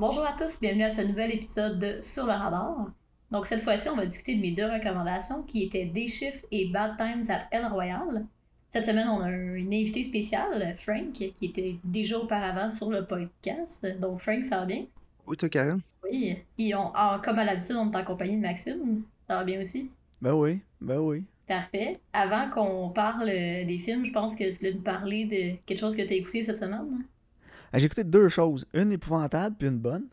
Bonjour à tous, bienvenue à ce nouvel épisode de Sur le radar. Donc cette fois-ci, on va discuter de mes deux recommandations qui étaient Day Shift et Bad Times at El Royal. Cette semaine, on a une invité spéciale, Frank, qui était déjà auparavant sur le podcast. Donc Frank, ça va bien? Oui, toi, Karen? Oui. Et on, ah, comme à l'habitude, on est en compagnie de Maxime. Ça va bien aussi? Ben oui, ben oui. Parfait. Avant qu'on parle des films, je pense que tu voulais nous parler de quelque chose que tu as écouté cette semaine. Ah, J'ai écouté deux choses, une épouvantable puis une bonne.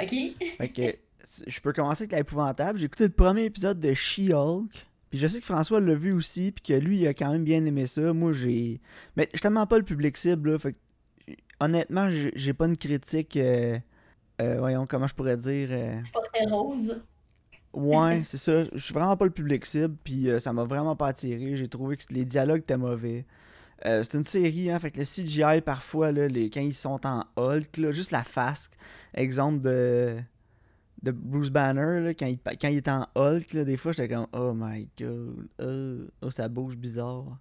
OK. Fait que je peux commencer avec l'épouvantable. J'ai écouté le premier épisode de She-Hulk. Puis je sais que François l'a vu aussi, puis que lui, il a quand même bien aimé ça. Moi, j'ai. Mais je suis tellement pas le public cible, là. Fait que, honnêtement, j'ai pas une critique. euh, euh, voyons, comment je pourrais dire. euh, C'est pas très rose. Ouais, c'est ça. Je suis vraiment pas le public cible, puis euh, ça m'a vraiment pas attiré. J'ai trouvé que les dialogues étaient mauvais. Euh, c'est une série, hein, fait que le CGI, parfois, là, les, quand ils sont en Hulk, là, juste la face, exemple de, de Bruce Banner, là, quand, il, quand il est en Hulk, là, des fois, j'étais comme « Oh my God, oh, oh, ça bouge bizarre. »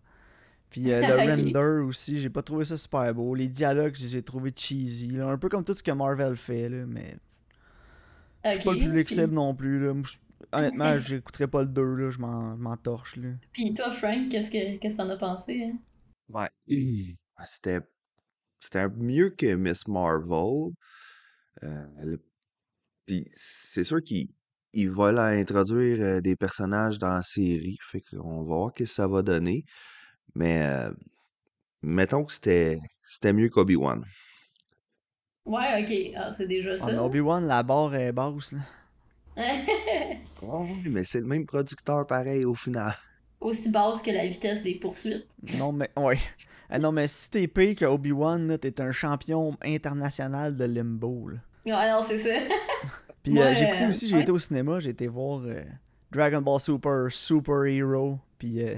Puis euh, le render aussi, j'ai pas trouvé ça super beau. Les dialogues, je les ai trouvés cheesy, là, un peu comme tout ce que Marvel fait, là, mais je suis OK. pas le public Puis- non plus. Là. Honnêtement, j'écouterais pas le 2, là. je m'en torche. Là. Puis toi, Frank, qu'est-ce que qu'est-ce que t'en as pensé? Hein? Ouais. Ah, C'était c'était mieux que Miss Marvel. Euh, le- Puis c'est sûr qu'il il va là introduire euh, des personnages dans la série. Fait qu'on va voir ce que ça va donner. Mais euh, mettons que c'était c'était mieux qu'Obi-Wan. Ouais, ok. Ah, c'est déjà ça. mais Obi-Wan, la barre est basse. Là. Ouais, mais c'est le même producteur pareil au final. Aussi basse que la vitesse des poursuites. Non, mais ouais. Ah, non, mais si t'es pire que Obi-Wan, t'es un champion international de limbo. Là. Ouais, non, c'est ça. Puis euh, j'ai écouté aussi, j'ai ouais. été au cinéma, j'ai été voir euh, Dragon Ball Super, Super Hero. Puis euh,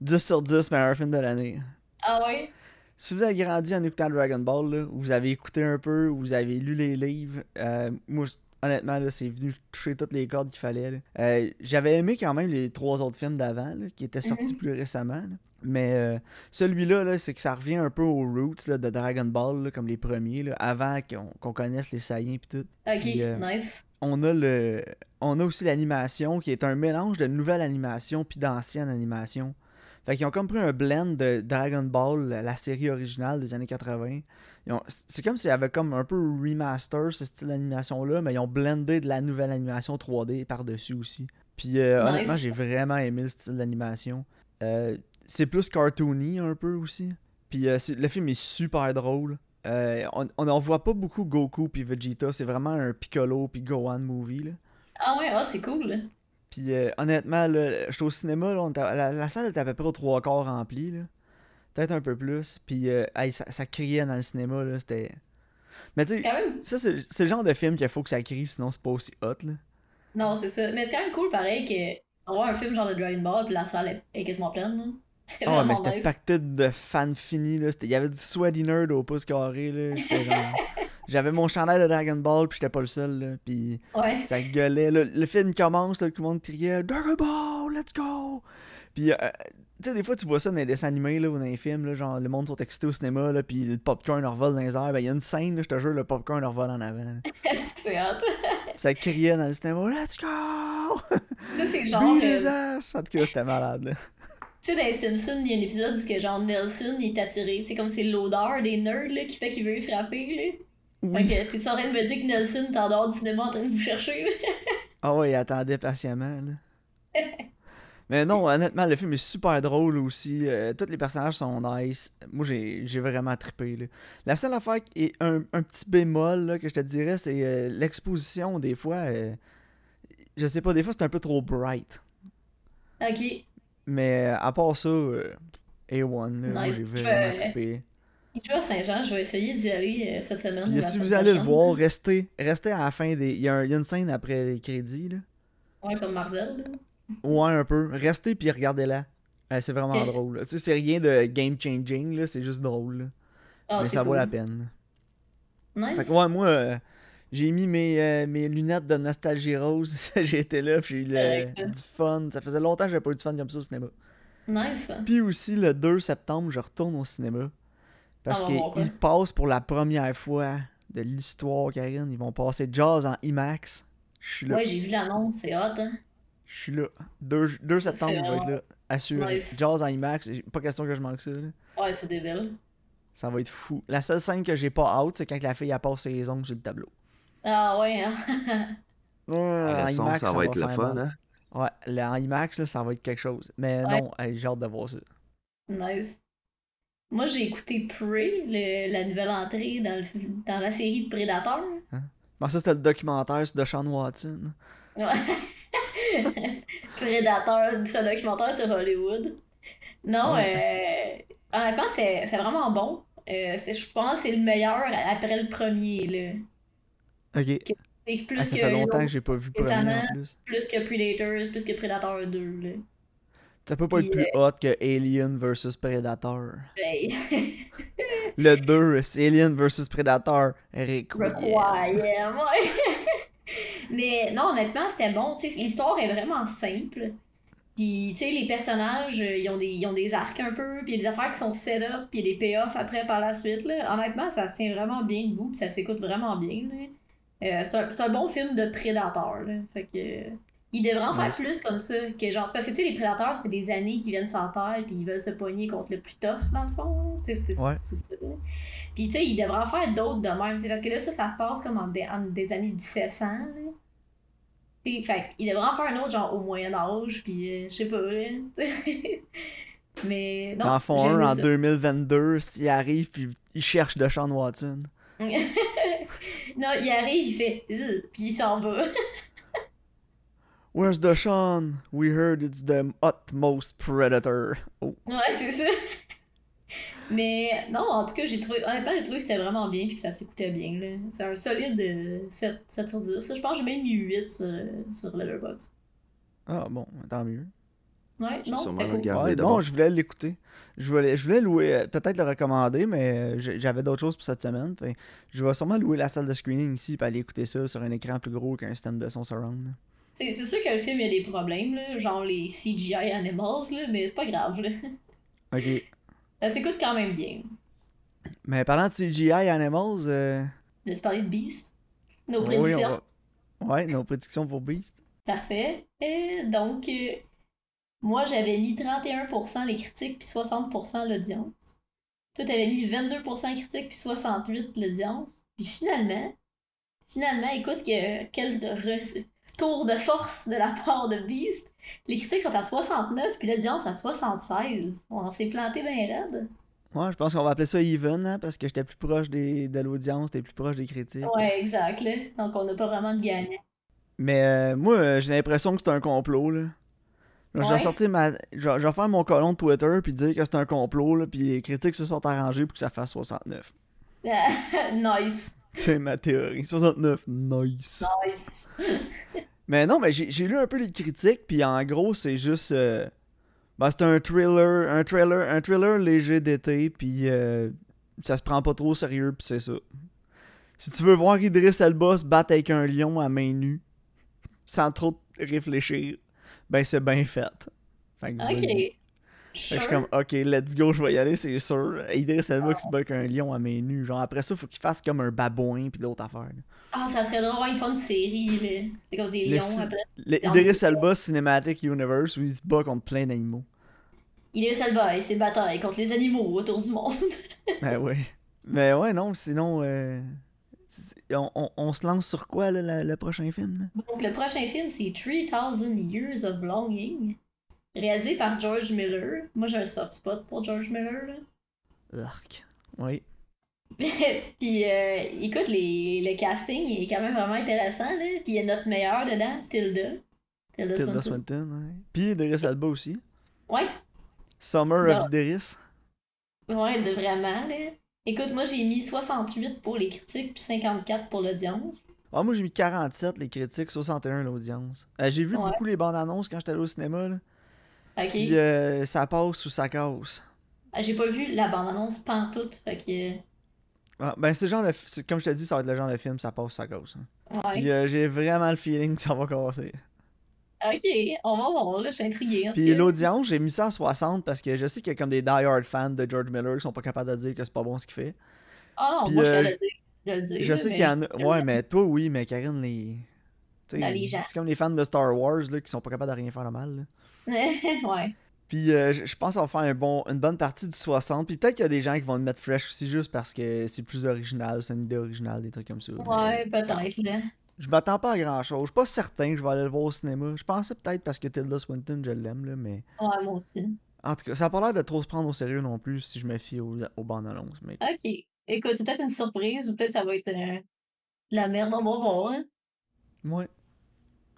10 sur 10, meilleur film de l'année. Ah ouais? Si vous avez grandi en écoutant Dragon Ball, là, vous avez écouté un peu, vous avez lu les livres, euh, moi, honnêtement, là, c'est venu toucher toutes les cordes qu'il fallait. Euh, J'avais aimé quand même les trois autres films d'avant, là, qui étaient sortis Mhm. plus récemment. là. Mais euh, celui-là, là, c'est que ça revient un peu aux roots là, de Dragon Ball, là, comme les premiers, là, avant qu'on qu'on connaisse les Saiyans et tout. Ok, euh, nice. On a le, on a aussi l'animation qui est un mélange de nouvelle animation puis d'ancienne animation. Fait qu'ils ont comme pris un blend de Dragon Ball, la série originale des années 80. Ils ont- C'est comme s'ils avaient comme un peu remaster ce style d'animation-là, mais ils ont blendé de la nouvelle animation 3D par-dessus aussi. Puis euh, Nice. honnêtement, j'ai vraiment aimé le style d'animation. Euh, c'est plus cartoony un peu aussi. Puis euh, le film est super drôle. Euh, on, on en voit pas beaucoup Goku puis Vegeta, c'est vraiment un Piccolo puis Gohan movie là. Ah ouais, ah, c'est cool. Puis euh, honnêtement, là, j'étais au cinéma, là, on était- la, la salle était à peu près aux trois quarts remplie, là. Peut-être un peu plus. Puis euh, hey, ça, ça criait dans le cinéma, là, c'était... Mais tu sais, ça, c'est c'est le genre de film qu'il faut que ça crie, sinon c'est pas aussi hot, là. Non, c'est ça. Mais c'est quand même cool, pareil, que avoir un film genre de Dragon Ball, puis la salle est, est quasiment pleine. là. C'est Ah, mais c'était pacté de fans finis, là. C'était- Il y avait du sweaty nerd au pouce carré, là. Genre- J'avais mon chandail de Dragon Ball, puis j'étais pas le seul, là. Puis Ouais. ça gueulait. là. Le film commence, là, tout le monde criait Dragon Ball, let's go! Puis, euh, tu sais, des fois, tu vois ça dans les dessins animés là, ou dans les films, là, genre le monde sont excités au cinéma, là, puis le popcorn leur vole dans les airs. Ben, il y a une scène, là, je te jure, le popcorn leur vole en avant. c'est. Puis ça criait dans le cinéma Let's go! Ça, c'est genre. Beat euh! En tout cas, c'était malade. Là. Tu sais, dans les Simpsons, il y a un épisode où genre Nelson il est attiré. Tu sais, comme c'est l'odeur des nerds là, qui fait qu'il veut frapper. Là. Oui. Que t'es en train de me dire que Nelson est en dehors du cinéma en train de vous chercher. Là. Ah ouais, il attendait patiemment. Là. Mais non, honnêtement, le film est super drôle aussi. Euh, tous les personnages sont nice. Moi, j'ai j'ai vraiment trippé. Là. La seule affaire qui est un, un petit bémol là, que je te dirais, c'est euh, l'exposition. Des fois, euh, je sais pas, des fois c'est un peu trop bright. Ok. Mais à part ça, euh, A1, là, moi Nice. j'ai vraiment trippé. Il joue à Saint-Jean, je vais essayer d'y aller euh, cette semaine. Puis si vous allez le voir, restez, restez à la fin des. Il y, a un- il y a une scène après les crédits. Là. Ouais, comme Marvel. là. Ouais, un peu. Restez puis regardez-la. Euh, c'est vraiment drôle. Tu sais, c'est rien de game changing, là, c'est juste drôle. Ah, Mais ça vaut la peine. Nice. Fait que ouais, moi, euh, j'ai mis mes, euh, mes lunettes de nostalgie rose. j'ai été là, puis j'ai eu du fun. Ça faisait longtemps que j'avais pas eu du fun comme ça au cinéma. Nice. Puis aussi, le 2 septembre, je retourne au cinéma. Parce Ah, bon, bon, quoi. qu'il passe pour la première fois de l'histoire, Karine. Ils vont passer Jazz en IMAX. Je suis là. Ouais, j'ai vu l'annonce, c'est hot, hein. Je suis là. 2, 2 Ça, septembre, je vais être là. Assuré. nice. Jazz en IMAX. Pas question que je manque ça. là. Ouais, c'est débile. Ça va être fou. La seule scène que j'ai pas out, c'est quand la fille elle passe ses ongles sur le tableau. Ah ouais, hein. Ah, en IMAX, ça va être le fun, hein? Ouais, le- en IMAX, là, ça va être quelque chose. Mais Ouais. non, j'ai hâte de voir ça. Nice. Moi, j'ai écouté Prey, le- la nouvelle entrée dans, le, dans la série de Predator. Bon, ça, c'était le documentaire sur Deshaun Watson. Ouais. Predator, ce documentaire sur Hollywood. Non, Ouais. euh, honnêtement, c'est vraiment bon. Euh, je pense que c'est le meilleur après le premier. Là. Ok. Plus, Ah, ça que fait longtemps que j'ai pas vu le premier en plus. plus que Predators, plus que Predator 2. Là. Ça peut pas être plus hot que Alien vs Predator. Hey. Le 2, c'est Alien vs Predator. Requiem. Mais non, honnêtement, c'était bon. L'histoire est vraiment simple. Puis, tu sais, les personnages, euh, ils ont, des, ils ont des arcs un peu, puis il y a des affaires qui sont set up, puis il y a des payoffs après par la suite. Là. Honnêtement, ça se tient vraiment bien debout, puis ça s'écoute vraiment bien. Euh, c'est un, un bon film de prédateur. Là. Fait que. Ils devraient en faire plus comme ça. Que genre, parce que tu sais, les prédateurs, ça fait des années qu'ils viennent sur Terre, puis ils veulent se pogner contre le plus tough, dans le fond. C'est Ouais. ça. Puis, tu sais, ils devraient en faire d'autres de même. C'est parce que là, ça, ça se passe comme en, des- en des années 1700. Là. Puis, fait qu'ils devraient en faire un autre, genre au Moyen-Âge, puis euh, je sais pas, là. Mais non. J'ai 1 aimé en ça. 2022, s'il arrive puis il cherche Deshaun Watson. non, il arrive, il fait puis il s'en va. Where's Deshaun? We heard it's the utmost predator. Oh. ouais, c'est ça. Mais non, en tout cas, j'ai trouvé, honnêtement, j'ai trouvé que c'était vraiment bien puis que ça s'écoutait bien. là. C'est un solide euh, 7, 7 sur 10. là. Je pense que j'ai même mis 8 sur, euh, sur Letterboxd. Ah bon, tant mieux. Ouais, J'ai non, c'était cool. Ouais, non, je voulais l'écouter. Je voulais, je voulais louer, euh, peut-être le recommander, mais euh, j'avais d'autres choses pour cette semaine. Fait, je vais sûrement louer la salle de screening ici et aller écouter ça sur un écran plus gros qu'un système de son surround. C'est c'est sûr que le film, il y a des problèmes, là, genre les CGI animals, là, mais c'est pas grave. Là. Ok. Ça s'écoute quand même bien. Mais parlant de CGI Animals, euh, De se parler de Beast? Nos oui, prédictions. va- Ouais, nos prédictions pour Beast. Parfait. Et donc, euh, moi, j'avais mis 31% les critiques puis 60% l'audience. Toi, t'avais mis 22% les critiques puis 68% l'audience. Puis finalement, finalement, écoute, que, quel re- tour de force de la part de Beast. Les critiques sont à 69 puis l'audience à 76. On s'est planté bien raide. Ouais, je pense qu'on va appeler ça even, hein, parce que j'étais plus proche des, de l'audience, t'es plus proche des critiques. Ouais, exact. Là. Donc, on n'a pas vraiment de gagnant. Mais euh, moi, euh, j'ai l'impression que c'est un complot, là. Là, Je vais sortir ma. Je vais faire mon colon de Twitter puis dire que c'est un complot, là, puis les critiques se sont arrangés pour que ça fasse 69. nice. C'est ma théorie. 69, nice. Nice. Mais non, mais j'ai lu un peu les critiques, puis en gros, c'est juste. euh, ben, c'est un thriller, un thriller, un thriller léger d'été, puis euh, ça se prend pas trop au sérieux, puis c'est ça. Si tu veux voir Idriss Elba se battre avec un lion à main nue, sans trop réfléchir, ben c'est bien fait. Fait que vas-y. Ok. Je suis comme, ok, let's go, je vais y aller, c'est sûr. Idriss Elba qui se bat avec un lion à main nue. Genre, après ça, faut qu'il fasse comme un babouin, puis d'autres affaires. Ah, ça serait drôle, une fois une série, là. C'est comme des lions après. Le le- Elba Cinematic Universe où il se bat contre plein d'animaux. Est Salva et ses batailles contre les animaux autour du monde. Ben ouais. Mais ouais, non, sinon, euh, on, on- on se lance sur quoi, là, le prochain film? Là? Donc, le prochain film, c'est 3000 Years of Longing, réalisé par George Miller. Moi, j'ai un soft spot pour George Miller, là. Urk. Oui. Puis, euh, écoute, les, le casting est quand même vraiment intéressant, là. Puis, il y a notre meilleur dedans, Tilda. Tilda, Tilda Swinton. Ouais. Puis Idriss Elba aussi. Ouais, Summer of Idriss. ouais, de vraiment, là. Écoute, moi, j'ai mis 68 pour les critiques, puis 54 pour l'audience. Ah, moi, j'ai mis 47 les critiques, 61 l'audience. Euh, j'ai vu Ouais. beaucoup les bandes annonces quand j'étais allé au cinéma, là. Puis euh, ça passe ou ça casse. Ah, J'ai pas vu la bande-annonce pantoute, fait que... Ah, ben, c'est genre de. Comme je te dis, ça va être le genre de film, ça passe, ça casse. hein. Ouais. Puis euh, j'ai vraiment le feeling que ça va casser. Ok, on va voir, là, je suis tout Puis l'audience, j'ai mis ça à 60 parce que je sais qu'il y a comme des die-hard fans de George Miller qui sont pas capables de dire que c'est pas bon ce qu'il fait. Ah non, puis, moi, je euh, te le dire. de le dire. Je sais qu'il y en a. Ouais, mais toi, oui, mais Karine, les. C'est comme les fans de Star Wars là, qui sont pas capables de rien faire de mal. là. ouais. Puis euh, je pense qu'on va faire un bon, une bonne partie du 60. Puis peut-être qu'il y a des gens qui vont le mettre fresh aussi juste parce que c'est plus original, c'est une idée originale, des trucs comme ça. Ouais, peut-être, là. Je m'attends pas à grand chose. Je suis pas certain que je vais aller le voir au cinéma. Je pensais peut-être parce que Tilda Swinton, je l'aime, là, mais. Ouais, moi aussi. En tout cas, ça a pas l'air de trop se prendre au sérieux non plus si je me fie aux, aux bandes annonces. Mais... Ok. Écoute, c'est peut-être une surprise ou peut-être ça va être euh, de la merde, on va voir. hein. Ouais.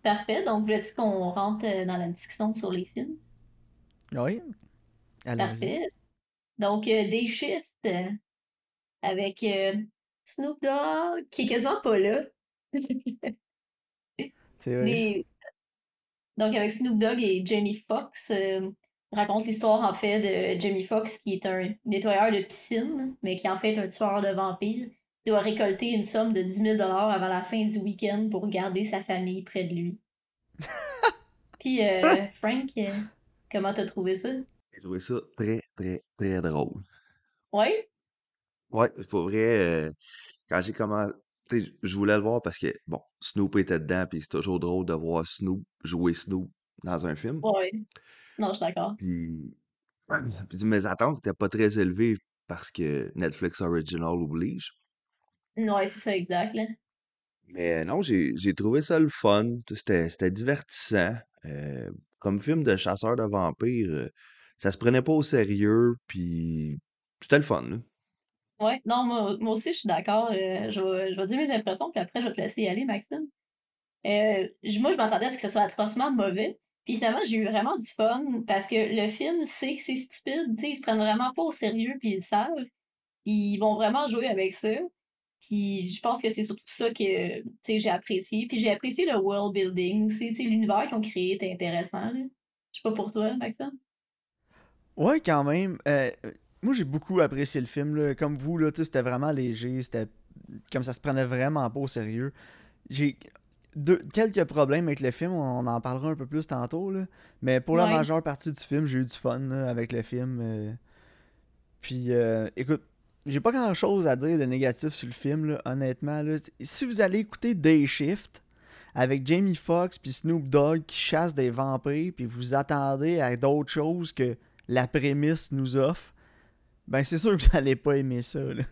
Parfait. Donc, voulais-tu qu'on rentre euh, dans la discussion sur les films? Oui. Parfait. Donc, euh, des shifts euh, avec euh, Snoop Dogg, qui est quasiment pas là. C'est vrai. Des- Donc, avec Snoop Dogg et Jamie Foxx, raconte l'histoire en fait de Jamie Foxx, qui est un nettoyeur de piscine, mais qui est en fait un tueur de vampires. Il doit récolter une somme de 10 000 avant la fin du week-end pour garder sa famille près de lui. Puis, euh, Frank, euh, comment t'as trouvé ça? J'ai trouvé ça très, très, très drôle. Ouais? Ouais, pour vrai, euh, quand j'ai commencé, je voulais le voir parce que, bon, Snoop était dedans, puis c'est toujours drôle de voir Snoop jouer Snoop dans un film. Ouais. Non, je suis d'accord. Puis, puis mes attentes n'étaient pas très élevées parce que Netflix Original oblige. Ouais, c'est ça, exact, là. Mais non, j'ai j'ai trouvé ça le fun. C'était c'était divertissant. Euh, comme film de chasseur de vampires, euh, ça se prenait pas au sérieux, puis c'était le fun. là. Ouais, non, moi, moi aussi, je suis d'accord. euh, je vais, je vais dire mes impressions, puis après, je vais te laisser y aller, Maxime. Euh, j- moi, je m'attendais à ce que ce soit atrocement mauvais. Puis finalement, j'ai eu vraiment du fun parce que le film sait que c'est stupide. tu sais, ils se prennent vraiment pas au sérieux, puis ils le savent. Puis ils vont vraiment jouer avec ça. Puis je pense que c'est surtout ça que j'ai apprécié. Puis j'ai apprécié le world building aussi. L'univers qu'ils ont créé était intéressant. Je sais pas pour toi, Maxime. Ouais, quand même. Euh, moi, j'ai beaucoup apprécié le film. Là. Comme vous, là, c'était vraiment léger. C'était comme ça se prenait vraiment pas au sérieux. J'ai deux- quelques problèmes avec le film. On en parlera un peu plus tantôt. Là. Mais pour la majeure partie du film, j'ai eu du fun là, avec le film. euh. Puis, euh, écoute, j'ai pas grand chose à dire de négatif sur le film, là, honnêtement. Là. Si vous allez écouter Day Shift avec Jamie Foxx puis Snoop Dogg qui chassent des vampires, puis vous attendez à d'autres choses que la prémisse nous offre, ben c'est sûr que vous allez pas aimer ça. Là.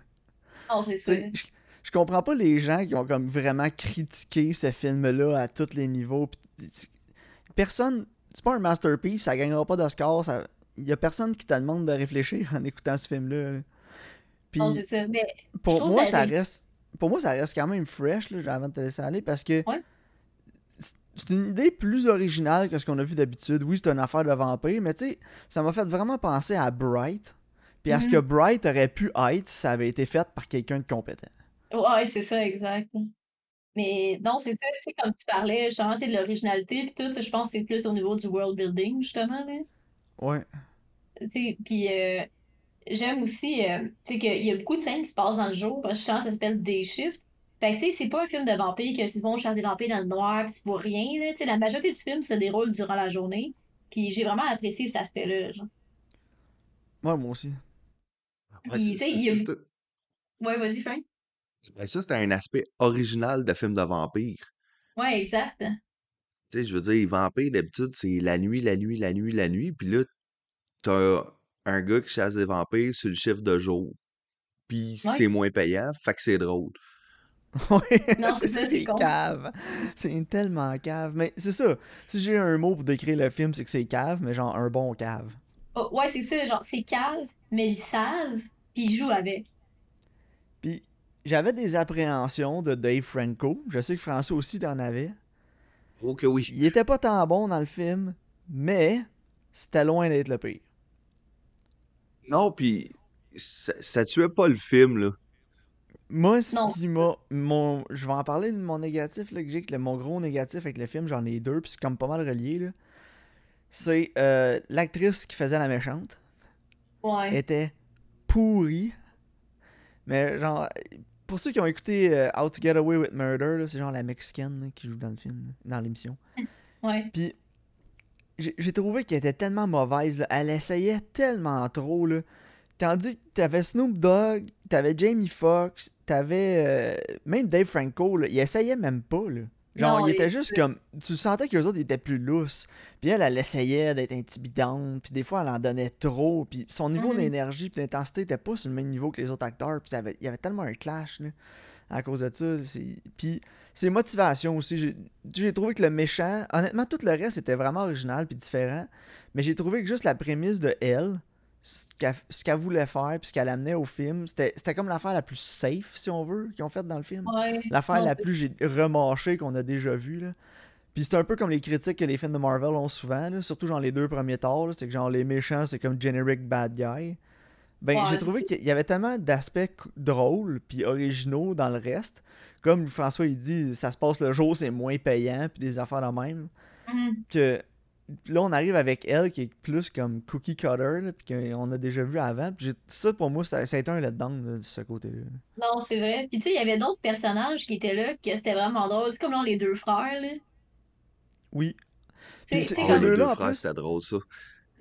Non, c'est. T'sais, Je, je comprends pas les gens qui ont comme vraiment critiqué ce film-là à tous les niveaux. Personne, c'est pas un masterpiece, ça gagnera pas d'Oscar. Il y a personne qui te demande de réfléchir en écoutant ce film-là. là. Puis Non, c'est ça. Mais pour moi, ça reste, pour moi, ça reste quand même fresh là, avant de te laisser aller parce que Ouais. c'est- une idée plus originale que ce qu'on a vu d'habitude. Oui, c'est une affaire de vampire, mais tu sais, ça m'a fait vraiment penser à Bright. Puis à ce Mhm. que Bright aurait pu être si ça avait été fait par quelqu'un de compétent. Ouais, c'est ça, exact. Mais non, c'est ça, tu sais, comme tu parlais, genre, c'est de l'originalité, puis tout, je pense que c'est plus au niveau du world building, justement, là. Ouais. Tu sais, puis euh, j'aime aussi, euh, tu sais, qu'il y a beaucoup de scènes qui se passent dans le jour, parce que je pense que ça s'appelle Day Shift. Fait que, tu sais, c'est pas un film de vampires que c'est bon, chasser des vampires dans le noir, puis tu vois rien, là. Tu sais, la majorité du film se déroule durant la journée, puis j'ai vraiment apprécié cet aspect-là, genre. Ouais, moi aussi. Ouais, tu sais, il y a... Ouais, vas-y, Frank. ben ça, c'était un aspect original de film de vampire. Ouais, exact. Tu sais, je veux dire, les vampires, d'habitude, c'est la nuit, la nuit, la nuit, la nuit. Puis là, t'as un gars qui chasse des vampires sur le chiffre de jour. Puis Ouais. c'est moins payant, fait que c'est drôle. Ouais, Non, c'est ça, c'est con. cave. C'est tellement cave. Mais c'est ça. Si j'ai un mot pour décrire le film, c'est que c'est cave, mais genre un bon cave. Oh, ouais, c'est ça, genre, c'est cave, mais ils savent, puis ils jouent avec. Puis j'avais des appréhensions de Dave Franco. Je sais que François aussi t'en avait. Oh que oui. Il était pas tant bon dans le film, mais c'était loin d'être le pire. Non, puis ça, ça tuait pas le film, là. Moi, ce Non. qui m'a. Mon, je vais en parler de mon négatif là, que j'ai, que mon gros négatif avec le film, j'en ai deux, puis c'est comme pas mal relié. là. C'est euh, l'actrice qui faisait la méchante. Ouais. était pourrie. Mais genre, pour ceux qui ont écouté euh, How to Get Away with Murder, là, c'est genre la mexicaine là, qui joue dans le film, dans l'émission. Ouais. Puis j'ai trouvé qu'elle était tellement mauvaise. là. Elle essayait tellement trop. Là. Tandis que t'avais Snoop Dogg, t'avais Jamie Foxx, t'avais euh, même Dave Franco, là, il essayait même pas, là. Genre, Non, il était juste comme. Tu sentais qu'eux autres ils étaient plus lousses. Puis elle, elle essayait d'être intimidante. Puis des fois, elle en donnait trop. Puis son niveau Mhm. d'énergie puis d'intensité était pas sur le même niveau que les autres acteurs. Puis ça avait- il y avait tellement un clash, là, à cause de ça. c'est- Puis ses motivations aussi. J'ai- trouvé que le méchant. Honnêtement, tout le reste était vraiment original puis différent. Mais j'ai trouvé que juste la prémisse de elle, ce qu'elle voulait faire puis ce qu'elle amenait au film, c'était c'était comme l'affaire la plus safe, si on veut, qu'ils ont faite dans le film. Ouais. L'affaire la plus j'ai remâchée qu'on a déjà vue. Là. Puis c'est un peu comme les critiques que les films de Marvel ont souvent, là, surtout genre les deux premiers là, c'est que genre les méchants c'est comme generic bad guy. Ben Ouais, j'ai trouvé qu'il y avait tellement d'aspects drôles puis originaux dans le reste. Comme François il dit, ça se passe le jour, c'est moins payant puis des affaires de même. Mhm. Que là on arrive avec elle qui est plus comme cookie cutter là, puis qu'on a déjà vu avant. Puis ça pour moi ça, ça a été un letdown là, de ce côté-là. Non, c'est vrai. Puis tu sais, il y avait d'autres personnages qui étaient là, que c'était vraiment drôle. C'est comme genre les deux frères, là. Oui. C'est- deux-là, deux en frères, c'était drôle, ça.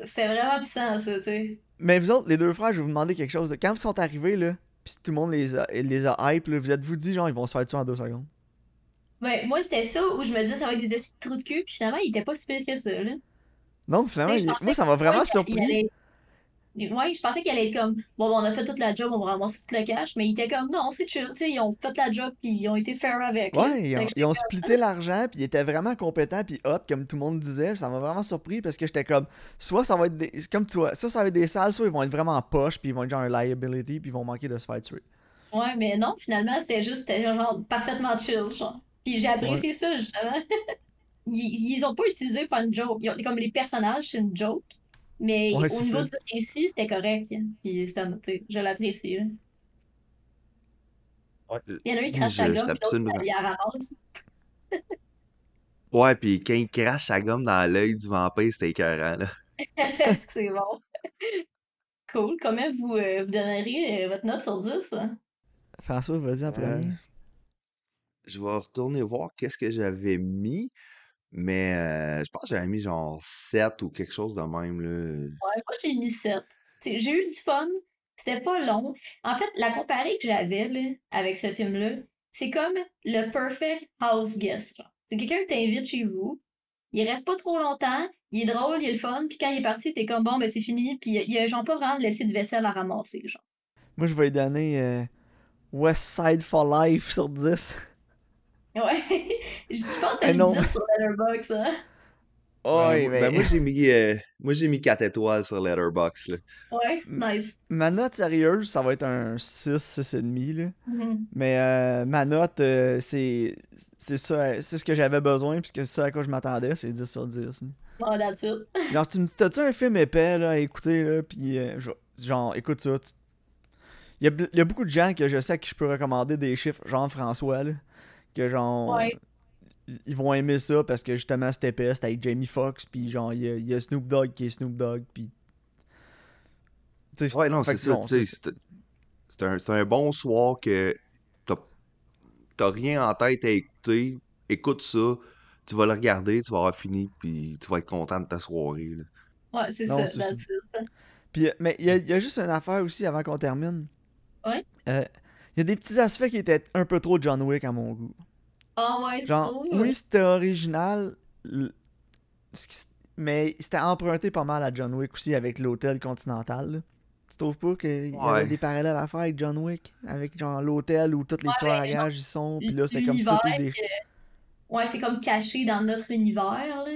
C'était vraiment puissant, ça, tu sais. Mais vous autres, les deux frères, je vais vous demander quelque chose. Quand vous sont arrivés, là, pis tout le monde les a, les a hype, là, vous êtes-vous dit, genre, ils vont se faire tuer en deux secondes? Ouais, moi, c'était ça où je me disais, ça va être des esprits de trous de cul, puis finalement, il était pas si pire que ça, là. Non, finalement, il- moi, ça m'a vraiment surpris. Ouais, je pensais qu'il allait être comme, bon, on a fait toute la job, on va ramasser tout le cash, mais il était comme, non, c'est chill, tu sais, ils ont fait la job, puis ils ont été fair avec. Ouais, ils ont, ils ont splitté l'argent, puis ils étaient vraiment compétents, puis hot, comme tout le monde disait. Ça m'a vraiment surpris parce que j'étais comme, soit ça va être des. Comme tu vois, ça, ça va être des salles, soit ils vont être vraiment poche, puis ils vont être genre un liability, puis ils vont manquer de se faire tuer. Ouais, mais non, finalement, c'était juste, genre parfaitement chill, genre. Puis j'ai apprécié ça, justement. Ils, ils ont pas utilisé une joke. Ils ont- comme les personnages, c'est une joke. Mais Ouais, au niveau ça. du récit, c'était correct. Puis je l'apprécie. Ouais, Il y en a un qui crache sa gomme, puis l'autre, il la ramasse. Ouais, puis quand il crache sa gomme dans l'œil du vampire, c'était écœurant, là. Est-ce que c'est bon? Cool. Comment vous, euh, vous donneriez euh, votre note sur 10? hein? François, vas-y en Euh, premier. Je vais retourner voir qu'est-ce que j'avais mis, mais euh, je pense que j'avais mis genre 7 ou quelque chose de même, là. Ouais, moi j'ai mis 7. T'sais, J'ai eu du fun, c'était pas long. En fait, la comparée que j'avais là, avec ce film-là, c'est comme le perfect house guest. genre. C'est quelqu'un qui t'invite chez vous, il reste pas trop longtemps, il est drôle, il est le fun, puis quand il est parti, t'es comme bon, ben c'est fini, puis il y a genre pas vraiment laissé de vaisselle à ramasser. Genre. Moi, je vais lui donner euh, West Side for Life sur 10. Ouais, je pense que t'as mis non. 10 sur Letterboxd, hein? Oh, Ouais, moi- ben, moi, j'ai mis, euh, moi, j'ai mis 4 étoiles sur Letterboxd, là. Ouais, nice. Ma note sérieuse, ça va être un 6, 6,5. Là. Mhm. Mais euh, ma note, euh, c'est c'est ça, c'est ce que j'avais besoin, puisque c'est ça à quoi je m'attendais, c'est 10 sur 10. là. Oh, that's it. Genre, si tu me dis, t'as-tu un film épais là, à écouter, là, pis euh, genre, écoute ça. tu- Il y, a, il y a beaucoup de gens que je sais à qui je peux recommander des chiffres, genre François, là, que genre, Ouais. ils- vont aimer ça parce que justement c'est épais, c'est avec Jamie Foxx, puis genre, il y, a, il y a Snoop Dogg qui est Snoop Dogg, puis. Tu sais, Ouais, non, c'est ça, c'est- un, c'est un bon soir que t'as t'as rien en tête à écouter, écoute ça, tu vas le regarder, tu vas avoir fini, puis tu vas être content de ta soirée, là. Ouais, c'est Non, ça, it. Puis, euh, mais il y, a- il y a juste une affaire aussi avant qu'on termine. Ouais. Euh, Il y a des petits aspects qui étaient un peu trop John Wick à mon goût. Ah ouais, Genre, oui, c'était original, mais c'était emprunté pas mal à John Wick aussi avec l'hôtel continental. là. Tu trouves pas qu'il y avait Ouais. des parallèles à faire avec John Wick? Avec genre l'hôtel où tous les Ouais, tueurs à gages y sont, puis là c'était comme tout des... Ouais, c'est comme caché dans notre univers, là.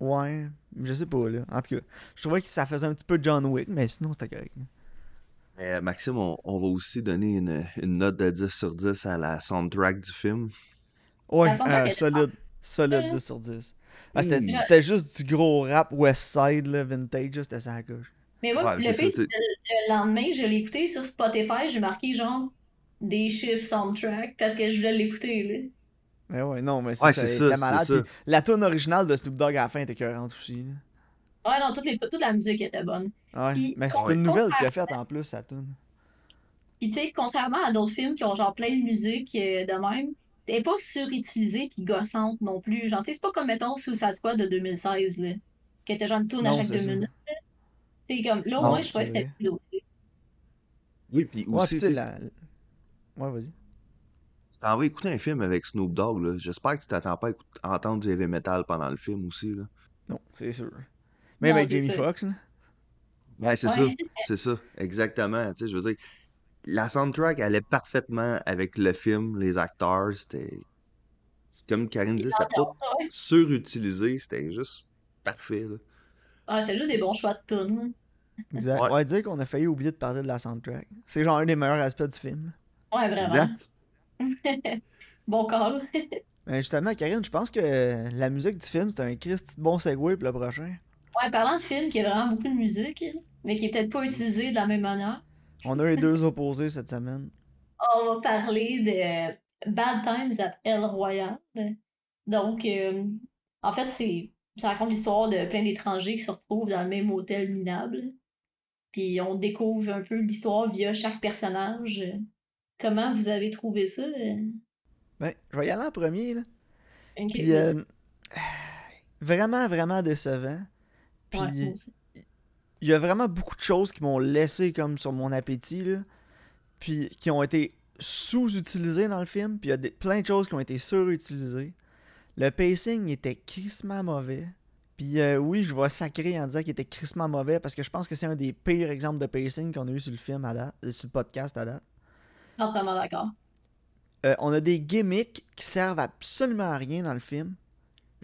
Ouais, je sais pas là. En tout cas, je trouvais que ça faisait un petit peu John Wick, mais sinon c'était correct. Mais Maxime, on, on va aussi donner une, une note de 10 sur 10 à la soundtrack du film. Ouais, euh, solide. Solide Ouais. 10 sur 10. Ah, c'était, Mm. c'était juste du gros rap West Side, là, vintage, c'était ça à gauche. Mais moi, Ouais, le pire, le, le lendemain, je l'ai écouté sur Spotify, j'ai marqué genre des chiffres soundtrack parce que je voulais l'écouter, là. Mais ouais, non, mais c'est Ouais, ça, c'est ça, c'est malade. ça. Puis la tune originale de Snoop Dogg à la fin était écœurante aussi. là. Ouais, non, toute, les, toute la musique était bonne. Ouais, Puis, mais c'est une nouvelle qu'il a faite en plus, sa tune. Puis tu sais, contrairement à d'autres films qui ont genre plein de musique euh, de même, t'es pas surutilisée puis gossante non plus. Genre, c'est pas comme, mettons, Suicide Squad de 2016, là. Que t'as genre une tune à chaque deux ça. minutes. là. C'est comme, là, au moins, je trouvais que c'était plus. Oui, puis aussi, la... Ouais, vas-y. tu t'en vas écouter un film avec Snoop Dogg, là. J'espère que tu t'attends pas à entendre du heavy metal pendant le film aussi, là. Non, c'est sûr. Même Non, avec Jamie. Foxx, là. Ouais, c'est Ouais. ça. C'est ça. Exactement. Tu sais, je veux dire, la soundtrack allait parfaitement avec le film, les acteurs. C'était. c'est Comme Karine dit, c'était pas ouais. surutilisé. C'était juste parfait, là. Ah, c'est juste des bons choix de tunes. Exact. Ouais. Ouais, dire qu'on a failli oublier de parler de la soundtrack. C'est genre un des meilleurs aspects du film. Ouais, vraiment. Bon call. Mais justement, Karine, je pense que la musique du film, c'est un Christ de bon segue pour le prochain. Ouais, parlant de film qui a vraiment beaucoup de musique, mais qui est peut-être pas utilisé de la même manière, On a les deux opposés cette semaine. on va parler de Bad Times at El Royale. Donc, euh, en fait, c'est ça raconte l'histoire de plein d'étrangers qui se retrouvent dans le même hôtel minable. Puis on découvre un peu l'histoire via chaque personnage. Comment vous avez trouvé ça? Ben, je vais y aller en premier, là. Puis, euh, vraiment, vraiment décevant. Puis, Ouais. Il y a vraiment beaucoup de choses qui m'ont laissé comme sur mon appétit, là. Puis, qui ont été sous-utilisées dans le film. Puis, il y a des- plein de choses qui ont été surutilisées. Le pacing était crissement mauvais. Puis, euh, oui, je vais sacrer en disant qu'il était crissement mauvais parce que je pense que c'est un des pires exemples de pacing qu'on a eu sur le film à date, euh, sur le podcast à date. Entièrement d'accord. Euh, on a des gimmicks qui servent absolument à rien dans le film.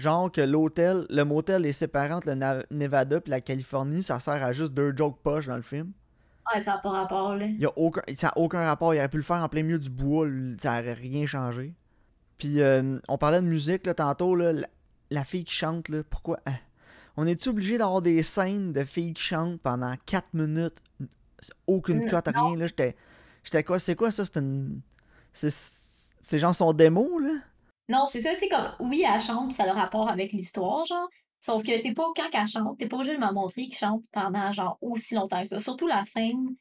Genre que l'hôtel, le motel est séparé entre le Nevada et la Californie, ça sert à juste deux jokes poches dans le film. Ouais, ça n'a pas rapport, là. Y a aucun, ça n'a aucun rapport, il aurait pu le faire en plein milieu du bois, ça aurait rien changé. Puis euh, on parlait de musique là, tantôt, là, la, la fille qui chante, là, pourquoi hein? On est-tu obligé d'avoir des scènes de filles qui chantent pendant 4 minutes? Aucune cote, rien, là, j'étais. J'étais quoi C'est quoi ça? C'est une. C'est genre son démo, là? Non, c'est ça, tu sais, comme, oui, elle chante, puis ça a le rapport avec l'histoire, genre. Sauf que t'es pas, quand elle chante, t'es pas obligé de me montrer qu'il chante pendant, genre, aussi longtemps que ça. Surtout la scène.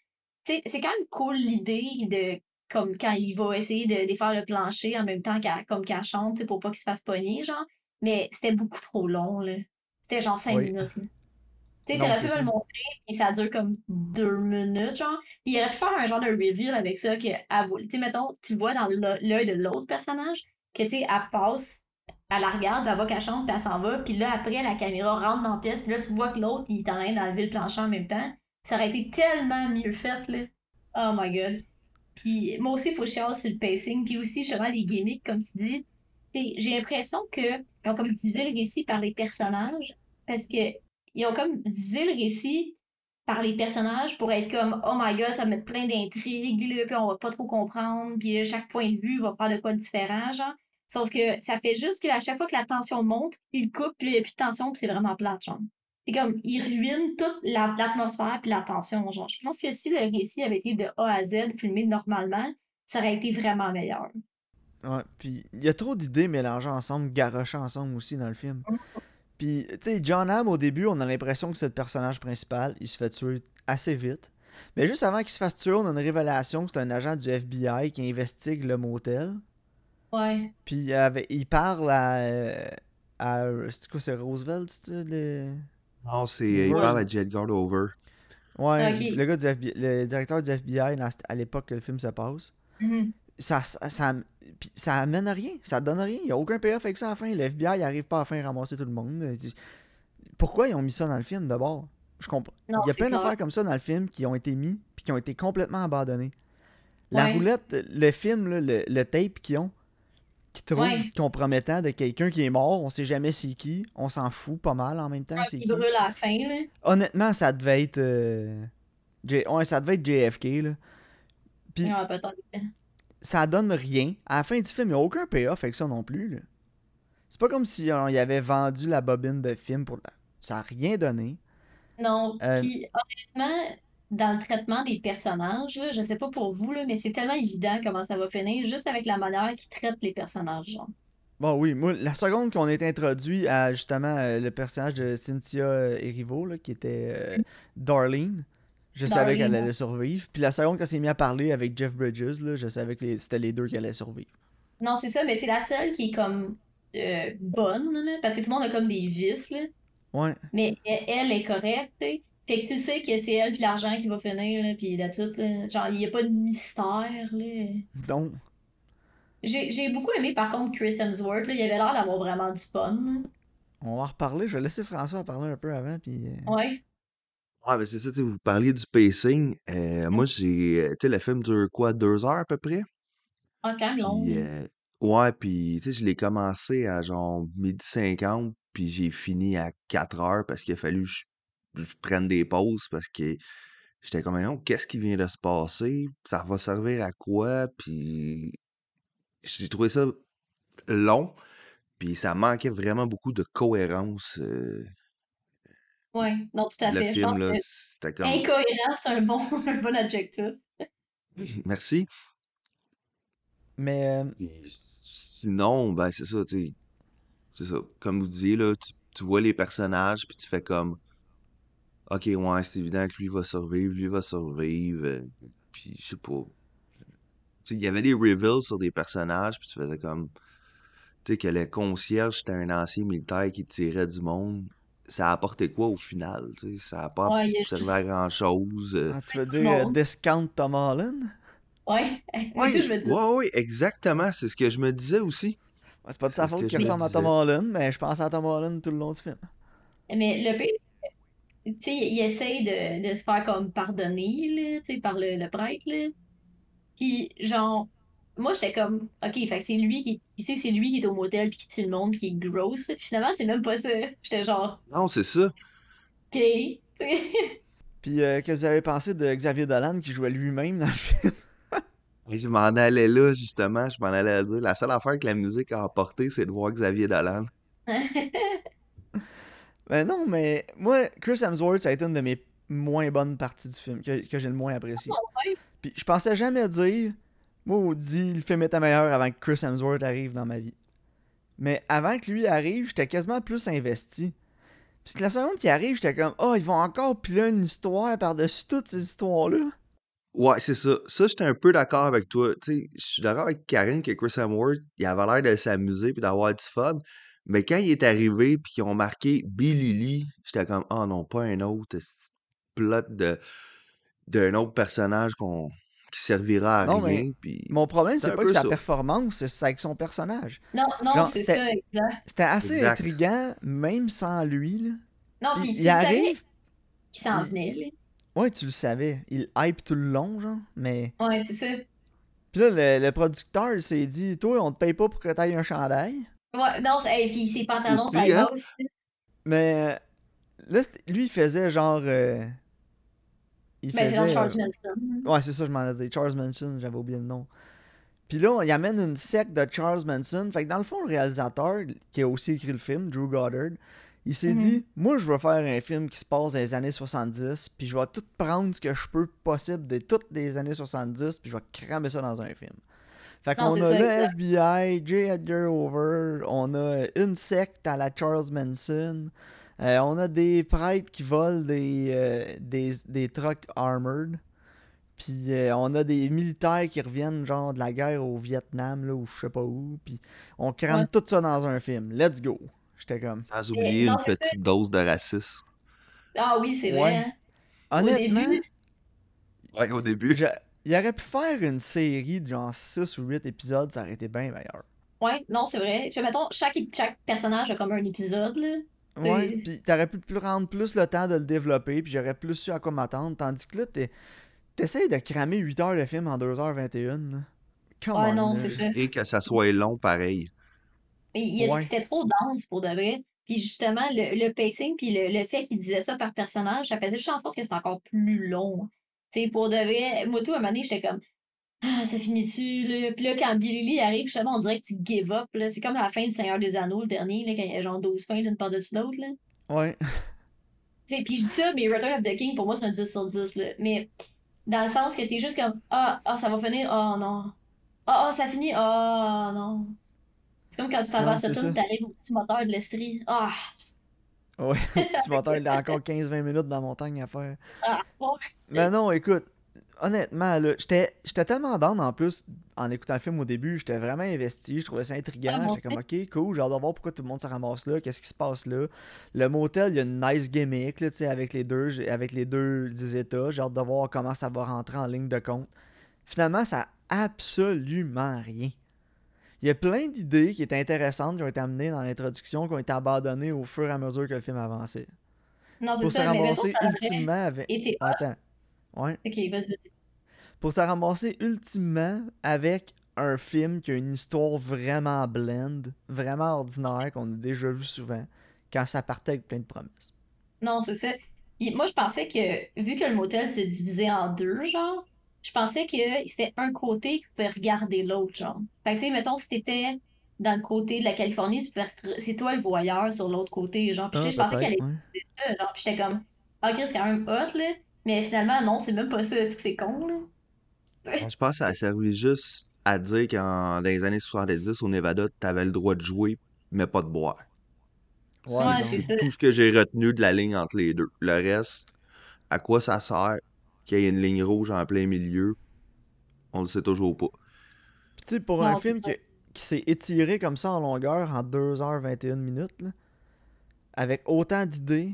Tu sais, c'est quand même cool l'idée de, comme, quand il va essayer de défaire le plancher en même temps qu'elle, comme qu'elle chante, tu sais, pour pas qu'il se fasse pogner, genre. Mais c'était beaucoup trop long, là. C'était genre cinq Oui. minutes, là. Tu sais, t'aurais pu me le montrer, puis ça dure comme deux minutes, genre. Il aurait pu faire un genre de reveal avec ça, que, tu sais, mettons, tu le vois dans l'œil de l'autre personnage, que, tu sais, elle passe, elle la regarde, elle voit qu'elle chante, puis elle s'en va, puis là, après, la caméra rentre dans la pièce, puis là, tu vois que l'autre, il est en train d'enlever le plancher en même temps. Ça aurait été tellement mieux fait, là. Oh my god. Puis moi aussi, il faut chialer sur le pacing, puis aussi, justement, les gimmicks, comme tu dis. J'ai l'impression que ils ont comme divisé le récit par les personnages, parce que ils ont comme divisé le récit par les personnages pour être comme oh my god ça va mettre plein d'intrigues là, puis on va pas trop comprendre puis là, chaque point de vue va faire de quoi de différent genre. Sauf que ça fait juste qu'à chaque fois que la tension monte il coupe puis il y a plus de tension puis c'est vraiment plate genre. C'est comme il ruine toute la- l'atmosphère puis la tension genre. Je pense que si le récit avait été de A à Z filmé normalement ça aurait été vraiment meilleur. Ouais, puis il y a trop d'idées mélangées ensemble, garochées ensemble aussi dans le film. Puis, tu sais, John Hamm, au début, on a l'impression que c'est le personnage principal. Il se fait tuer assez vite. Mais juste avant qu'il se fasse tuer, on a une révélation que c'est un agent du FBI qui investigue le motel. ouais Puis il, parle à. euh, à c'est quoi, c'est Roosevelt, c'est ça? le- Non, c'est. Il parle à J. Edgar Hoover. Ouais, Ok. le gars du FBI, le directeur du FBI à l'époque que le film se passe. Mhm. Ça, ça, ça, ça amène à rien. Ça donne rien. Il n'y a aucun payoff avec ça à la fin. Le FBI n'arrive pas à la fin à ramasser tout le monde. Pourquoi ils ont mis ça dans le film d'abord Je comprends. Non, Il y a plein d'affaires comme ça dans le film qui ont été mis puis qui ont été complètement abandonnées. La Ouais. roulette, le film, là, le, le tape qu'ils ont, qui Ouais. compromettant de quelqu'un qui est mort, on sait jamais c'est qui, on s'en fout pas mal en même temps. c'est il qui. brûle à la fin là Honnêtement, ça devait être. euh, J- ouais, ça devait être JFK. Là. Puis ouais ça donne rien. À la fin du film, il n'y a aucun payoff avec ça non plus. là. C'est pas comme si on y avait vendu la bobine de film pour. la- Ça n'a rien donné. Non, Euh, puis honnêtement, dans le traitement des personnages, là, je sais pas pour vous, là, mais c'est tellement évident comment ça va finir, juste avec la manière qu'ils traitent les personnages, genre. Bon, oui, moi, la seconde qu'on est introduit à justement euh, le personnage de Cynthia euh, Erivo, là, qui était euh, Darlene, je savais qu'elle allait survivre. Puis la seconde qu'on s'est mis à parler avec Jeff Bridges, là, je savais que les- c'était les deux qui allaient survivre. Non, c'est ça, mais c'est la seule qui est comme euh, bonne, là, parce que tout le monde a comme des vices, là, Ouais. mais elle, elle est correcte, tu. Fait que tu sais que c'est elle puis l'argent qui va finir, là, puis la toute, là. Genre, il y a pas de mystère, là. Donc, J'ai beaucoup aimé, par contre, Chris Hemsworth, là. Il avait l'air d'avoir vraiment du fun, là. on va en reparler. Je vais laisser François en parler un peu avant. Puis, euh, Ouais. Ouais, mais c'est ça, tu sais, vous parliez du pacing. Euh, moi, j'ai. euh, Tu sais, le film dure quoi, deux heures à peu près? Ah, c'est quand même long. Puis, euh, ouais, puis, tu sais, je l'ai commencé à genre midi 50, puis j'ai fini à 4 heures parce qu'il a fallu que je, je prenne des pauses parce que j'étais comme, non, qu'est-ce qui vient de se passer? Ça va servir à quoi? Puis, j'ai trouvé ça long, puis ça manquait vraiment beaucoup de cohérence. euh, Ouais, non, tout à le fait. Je pense film, là, que comme. incohérent, c'est un bon, un bon adjectif. Merci. Mais euh, sinon, ben c'est ça, tu sais. C'est ça. Comme vous disiez, là, tu, tu vois les personnages, puis tu fais comme. Ok, ouais, c'est évident que lui va survivre, lui va survivre. euh, Puis je sais pas. Il y avait des reveals sur des personnages, puis tu faisais comme. Tu sais, que le concierge, c'était un ancien militaire qui tirait du monde. Ça a apporté quoi au final, tu sais? Ça a pas Ouais, servi à grand-chose. euh. ah, tu veux dire euh. Discount Tom Holland? Ouais, je Oui, ouais, ouais, exactement. C'est ce que je me disais aussi. Ouais, c'est pas de sa faute qu'il je ressemble à Tom. Holland, mais je pense à Tom Holland tout le long du film. Mais le pire, c'est que, tu sais, il essaye de, de se faire comme pardonner, là, tu sais, par le, le prêtre, là. Puis, genre, moi, j'étais comme, OK, fait que c'est lui qui, tu sais, c'est lui qui est au motel puis qui tue le monde puis qui est gross. Puis finalement, c'est même pas ça. J'étais genre, Non, c'est ça. OK. Puis, euh, qu'est-ce que vous avez pensé de Xavier Dolan qui jouait lui-même dans le film? Et je m'en allais là, justement. Je m'en allais à dire. La seule affaire que la musique a apporté, c'est de voir Xavier Dolan. Ben non, mais moi, Chris Hemsworth, ça a été une de mes moins bonnes parties du film, que, que j'ai le moins apprécié. ouais? Puis je pensais jamais dire, moi, dit le film était meilleur avant que Chris Hemsworth arrive dans ma vie. Mais avant que lui arrive, j'étais quasiment plus investi. Puis la seconde qui arrive, j'étais comme, oh, ils vont encore piler une histoire par-dessus toutes ces histoires-là. Ouais, c'est ça. Ça, j'étais un peu d'accord avec toi. Je suis d'accord avec Karine que Chris Hemsworth, il avait l'air de s'amuser puis d'avoir du fun. Mais quand il est arrivé puis qu'ils ont marqué Billy Lee, j'étais comme, oh non, pas un autre plot de d'un autre personnage qu'on qui servira à Non, mais rien. Puis Mon problème, c'est pas que sa ça. performance, c'est avec son personnage. Non, non, c'est ça, exact. C'était assez Exact. intriguant, même sans lui. Là. Non, Il, puis tu il savais arrive, qu'il s'en il- venait, là. ouais, tu le savais. Il hype tout le long, genre, mais. Ouais, c'est ça. Puis là, le, le producteur, il s'est dit Toi, on te paye pas pour que t'ailles un chandail. Ouais, non, c'est- hey, puis ses pantalons Aussi, taille hein? là. Mais euh, là, lui, il faisait genre. euh, il Ben, c'est dans faisait. Charles euh, Manson. Ouais, c'est ça, je m'en ai dit. Charles Manson, j'avais oublié le nom. Puis là, y amène une secte de Charles Manson. Fait que dans le fond, le réalisateur, qui a aussi écrit le film, Drew Goddard, il s'est Mhm. dit Moi, je vais faire un film qui se passe dans les années 70, puis je vais tout prendre ce que je peux possible de toutes les années 70, puis je vais cramer ça dans un film. Fait qu'on a ça, le. FBI, J. Edgar Hoover, on a une secte à la Charles Manson, euh, on a des prêtres qui volent des, euh, des, des trucks armored. Puis euh, on a des militaires qui reviennent genre de la guerre au Vietnam là ou je sais pas où. Puis on crame Ouais. tout ça dans un film. Let's go. J'étais comme. Sans oublier non, une ça. petite dose de racisme. Ah oui, c'est vrai. Ouais. hein. Au Honnêtement, début, Ouais, au début. je- il aurait pu faire une série de genre 6 ou 8 épisodes, ça aurait été bien meilleur. Ouais, non, c'est vrai. Je, mettons, chaque, chaque personnage a comme un épisode, là. Ouais, puis t'aurais pu prendre plus le temps de le développer, puis j'aurais plus su à quoi m'attendre. Tandis que là, t'es- t'essayes de cramer 8 heures de film en 2h21. Là. Come Ouais, on, non, c'est ça. Et que ça soit long pareil. Ouais. c'était trop dense pour de vrai. Puis justement, le, le pacing, puis le, le fait qu'il disait ça par personnage, ça faisait juste en sorte que c'était encore plus long. Tu sais, pour de vrai, moi, tout, à un moment donné, j'étais comme, ah, ça finit-tu, là? Puis là, quand Billy Lee arrive, justement, on dirait que tu give up, là. C'est comme la fin du Seigneur des Anneaux, le dernier, là, quand il y a genre 12 fins l'une par-dessus l'autre, là. Ouais. Tu puis je dis ça, mais Return of the King, pour moi, c'est un 10 sur 10, là. Mais dans le sens que t'es juste comme, ah, ah, ça va finir, oh non. Ah, ah, ça finit, oh non. C'est comme quand tu ce ça. tour, t'arrives au petit moteur de l'Estrie. Ah, Ouais. Petit moteur, il a encore 15-20 minutes dans la montagne à faire. ah, ouais. Mais non, écoute, honnêtement, là, j'étais j'étais tellement down en plus en écoutant le film au début, j'étais vraiment investi, je trouvais ça intriguant, moi j'étais comme ok, cool, j'ai hâte de voir pourquoi tout le monde se ramasse là, qu'est-ce qui se passe là. Le motel, il y a une nice gimmick là, tu sais, avec les deux, avec les deux états, j'ai hâte de voir comment ça va rentrer en ligne de compte. Finalement, ça a absolument rien. Il y a plein d'idées qui étaient intéressantes qui ont été amenées dans l'introduction, qui ont été abandonnées au fur et à mesure que le film avançait. Non, c'est Pour se ça, mais mettons, ramasser ultimement avec. été. Attends. Ouais. Ok, vas-y, vas-y. Pour se ramasser ultimement avec un film qui a une histoire vraiment blend, vraiment ordinaire, qu'on a déjà vu souvent, quand ça partait avec plein de promesses. Non, c'est ça. Puis moi, je pensais que, vu que le motel se divisait en deux, genre, je pensais que c'était un côté qui pouvait regarder l'autre, genre. Fait que, tu sais, mettons, si t'étais dans le côté de la Californie, tu pouvais c'est toi le voyeur sur l'autre côté, genre. Puis Ah, je pensais qu'elle allait ouais. ça, genre. Puis j'étais comme, ah, Chris, c'est quand même hot, là. Mais finalement, non, c'est même pas ça. Est-ce que c'est con, là? Je pense que ça a servi juste à dire qu'en dans les années 70, au Nevada, t'avais le droit de jouer, mais pas de boire. Ouais, c'est C'est ça. tout ce que j'ai retenu de la ligne entre les deux. Le reste, à quoi ça sert qu'il y ait une ligne rouge en plein milieu, on le sait toujours pas. Puis tu sais, pour Non, un film qui, qui s'est étiré comme ça en longueur en 2h21 minutes, là, avec autant d'idées,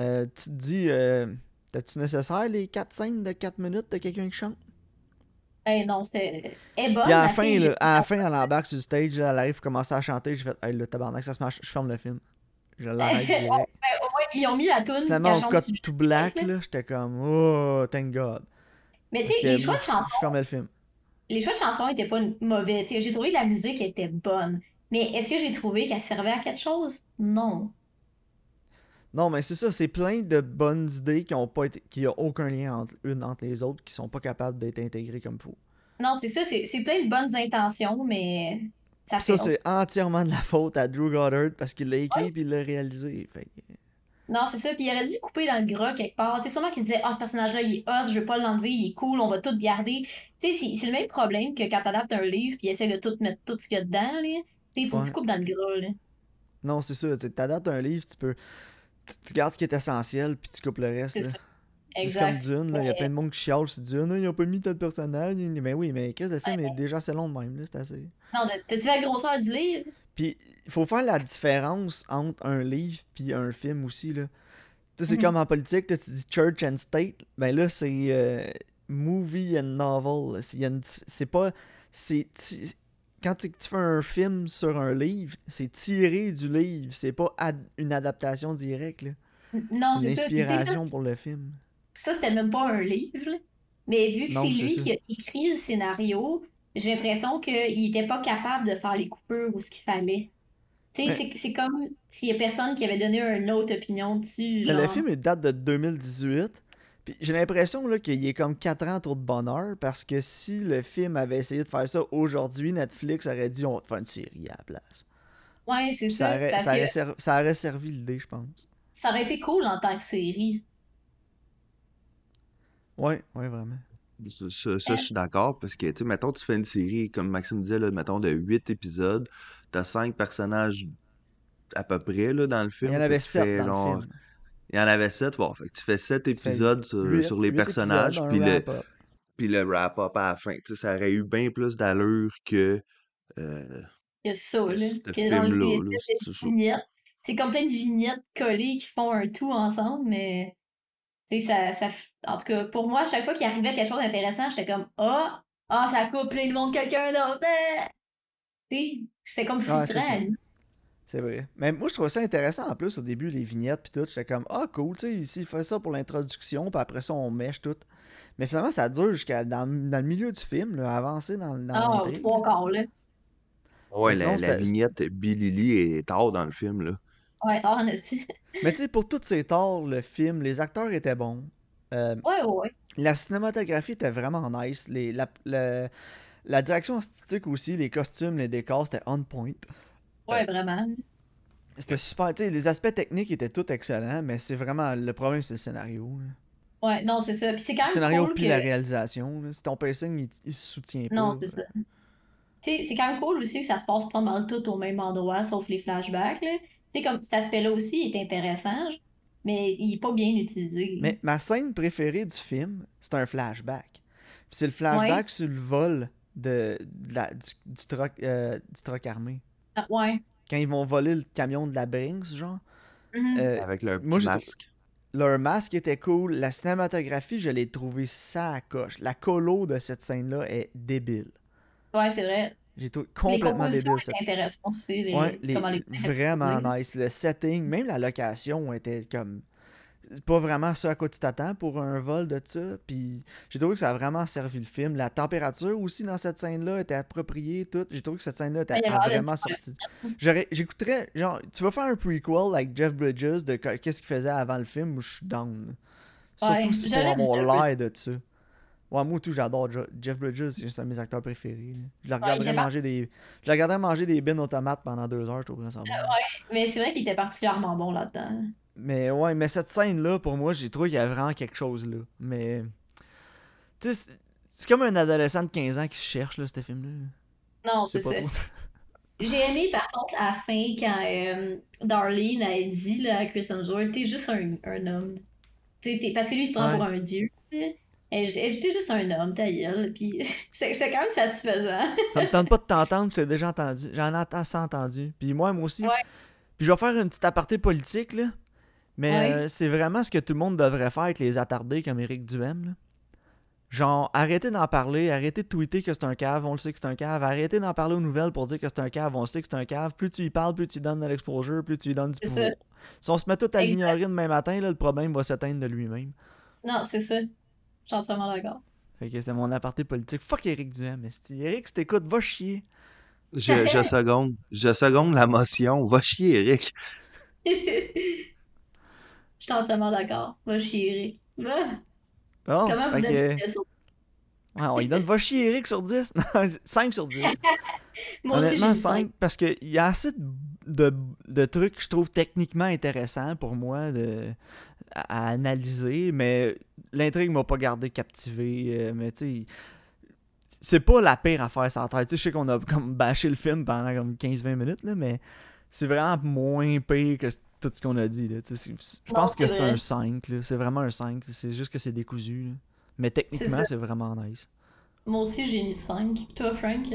euh, tu te dis, euh, t'as-tu nécessaire les 4 scènes de 4 minutes de quelqu'un qui chante? Eh non, c'était. Est bonne, Puis à la la fin, fille, là, j'ai- à la fin, elle embarque sur le stage, là, elle arrive pour commencer à chanter, j'ai fait, hey, le tabarnak, ça se marche, je ferme le film. Je l'arrête direct. Ouais, au moins, ils ont mis la toune Finalement, on cut tout black, là. là, j'étais comme, oh, thank God. Mais tu sais, les choix de chansons je fermais le film. les choix de chansons étaient pas mauvais. J'ai trouvé que la musique était bonne. Mais est-ce que j'ai trouvé qu'elle servait à quelque chose? Non. Non, mais c'est ça, c'est plein de bonnes idées qui ont pas été, qui ont aucun lien entre une entre les autres, qui sont pas capables d'être intégrées comme faut. Non, c'est ça, c'est plein de bonnes intentions, mais ça Puis ça, fait. c'est entièrement de la faute à Drew Goddard parce qu'il l'a écrit puis il l'a réalisé. Fait Non, c'est ça. Puis il aurait dû couper dans le gras quelque part. Sais, sûrement qu'il disait, ah, ce personnage-là, il est hot, je veux pas l'enlever, il est cool, on va tout garder. Tu sais, c'est le même problème que quand t'adaptes un livre puis essaie de tout mettre tout ce qu'il y a dedans, là. Tu faut que tu coupes dans le gras, là. Non, c'est ça, tu t'adaptes un livre, tu peux. Tu, gardes ce qui est essentiel puis tu coupes le reste. C'est là. ça. C'est comme. Dune, là. Il y a plein de monde qui chiale sur Dune. Ils ont pas mis tel personnage. Mais oui, mais Chris, le film est déjà assez long de même, là. C'est assez. Non, t'as-tu la grosseur du livre? Puis il faut faire la différence entre un livre puis un film aussi là. Tu sais, c'est Mhm. comme en politique, là, tu dis church and state, ben là c'est euh, movie and novel. C'est il y a une dif- c'est pas c'est quand tu, fais un film sur un livre, c'est tiré du livre, c'est pas ad- une adaptation directe là. Non, c'est ça. Inspiration pour le film. ça, c'était même pas un livre, là. Mais vu que c'est lui ça. qui a écrit le scénario, j'ai l'impression qu'il était pas capable de faire les coupures ou ce qu'il fallait. Tu sais, Ouais. c'est comme s'il y a personne qui avait donné une autre opinion dessus, le film il date de 2018. Puis j'ai l'impression là qu'il est comme 4 ans trop de bonheur parce que si le film avait essayé de faire ça aujourd'hui, Netflix aurait dit on va te faire une série à la place. Ouais, c'est ça ça. aurait, Parce ça que aurait ser- ça aurait servi l'idée, je pense. ça aurait été cool en tant que série. Ouais, ouais, vraiment. Ça, ça- ça, je suis d'accord parce que, tu sais, mettons, tu fais une série, comme Maxime disait, là, mettons, de 8 épisodes, t'as 5 personnages à peu près, là, dans le Il film. y en avait que tu 7 fais, dans genre, le film. Il y en avait 7, bon, fait que tu fais 7 Tu fais épisodes sur, les personnages, puis le, puis le wrap-up à la fin. Tu sais, ça aurait eu bien plus d'allure que euh, Il y a ça, là. c'est comme plein de vignettes collées qui font un tout ensemble, mais. Tu sais, ça, ça. f- En tout cas, pour moi, à chaque fois qu'il arrivait quelque chose d'intéressant, j'étais comme Ah! Ah, ça coupe plein de monde quelqu'un d'autre! Ah! Tu sais, c'était comme Ouais, c'est frustrant. ça. C'est vrai. Mais moi, je trouvais ça intéressant en plus au début, les vignettes puis tout. J'étais comme, ah, cool, tu sais, ici, il fait ça pour l'introduction, puis après ça, on mèche tout. Mais finalement, ça dure jusqu'à dans, dans le milieu du film, là, avancer dans, dans Ah, trois quarts, là. Ouais, Fait que la, non, la c'était- vignette Billy Lee est tard dans le film, là. Ouais, en esti. Mais tu sais, pour tous ces torts, le film, les acteurs étaient bons. Euh, Ouais, ouais, ouais. La cinématographie était vraiment nice. Les, la, le- la direction artistique aussi, les costumes, les décors, c'était on point. Ouais, vraiment. C'était super. Les aspects techniques étaient tous excellents, mais c'est vraiment. Le problème, c'est le scénario. là. Ouais, non, c'est ça. Puis c'est quand Le même scénario cool puis que... la réalisation. là. Si ton pacing, il, il se soutient pas. Non, c'est ça. Tu sais, c'est quand même cool aussi que ça se passe pas mal tout au même endroit, sauf les flashbacks. Tu sais, comme cet aspect-là aussi est intéressant, mais il est pas bien utilisé. Mais ma scène préférée du film, c'est un flashback. c'est le flashback sur le vol de, de la- du, du, truck, euh, du armé. Ah, ouais. Quand ils vont voler le camion de la Brinks, genre. Mhm. euh, Avec leur petit masque. leur masque était cool. La cinématographie, je l'ai trouvé ça à coche. La colo de cette scène-là est débile. Ouais, c'est vrai. J'ai trouvé Les complètement compositions débile. cette étaient intéressantes aussi. Les, Ouais, les- comment les vraiment nice. Le setting, même la location était comme. Pas vraiment ce à quoi tu t'attends pour un vol de ça. Puis j'ai trouvé que ça a vraiment servi le film. La température aussi dans cette scène-là était appropriée. Tout. J'ai trouvé que cette scène-là était a vraiment de super sorti. J'aurais- J'écouterais. Genre, tu vas faire un prequel avec Jeff Bridges de qu- qu'est-ce qu'il faisait avant le film. Je suis down. Surtout si pour avoir l'air de ça. Ouais, moi tout, j'adore Jeff Bridges, c'est un de mes acteurs préférés. là. Je le regarderais par- manger des. Je regarderais manger des bines aux tomates pendant deux heures, je trouverais ça bon. Mais c'est vrai qu'il était particulièrement bon là-dedans. Mais ouais, mais cette scène-là, pour moi, j'ai trouvé qu'il y a vraiment quelque chose là. Mais. Tu sais, c'est- comme un adolescent de 15 ans qui se cherche, là, ce film-là. Non, C'est ça. J'ai aimé par contre à la fin quand euh, Darlene a dit là, à Chris Hemsworth, t'es juste un, un homme. T'sais, t'es- parce que lui, il se prend Ouais. pour un dieu. j'étais juste un homme, ta gueule. Puis j'étais quand même satisfaisant. Ça me tente pas de t'entendre, je t'ai déjà entendu. J'en ai assez entendu. Puis moi, moi aussi. Ouais. Puis je vais faire une petite aparté politique, là. Mais Ouais. euh, c'est vraiment ce que tout le monde devrait faire avec les attardés comme Éric Duhem, là. Genre, arrêtez d'en parler, arrêtez de tweeter que c'est un cave, on le sait que c'est un cave, arrêtez d'en parler aux nouvelles pour dire que c'est un cave, on le sait que c'est un cave. Plus tu y parles, plus tu lui donnes de l'exposure, plus tu lui donnes du pouvoir. ça. Si on se met tout à l'ignorer demain matin, là, le problème va s'éteindre de lui-même. Non, c'est ça. Je suis entièrement d'accord. Fait que c'est mon aparté politique. Fuck Éric Duhem, esti. Éric, si t'écoutes, va chier. Je, je seconde. Je seconde la motion. Va chier, Eric. Je suis entièrement d'accord. Va chier, Eric. Oh, Comment vous donnez autres? Ouais, on lui donne va chier Eric sur 10. 5 sur 10. Moi aussi, j'ai Honnêtement, mis 5 parce qu'il y a assez de, de, de trucs que je trouve techniquement intéressants pour moi de, à, à analyser, mais l'intrigue m'a pas gardé captivé. euh, mais tu sais, c'est pas la pire affaire sur la tête. Tu sais, je sais qu'on a comme bâché le film pendant comme 15-20 minutes, là, mais c'est vraiment moins pire que tout ce qu'on a dit. Là. Je Non, pense que c'est un 5. là. C'est vraiment un 5. C'est juste que c'est décousu. là. Mais techniquement, c'est vraiment nice. Moi aussi, j'ai mis 5. Toi, Frank?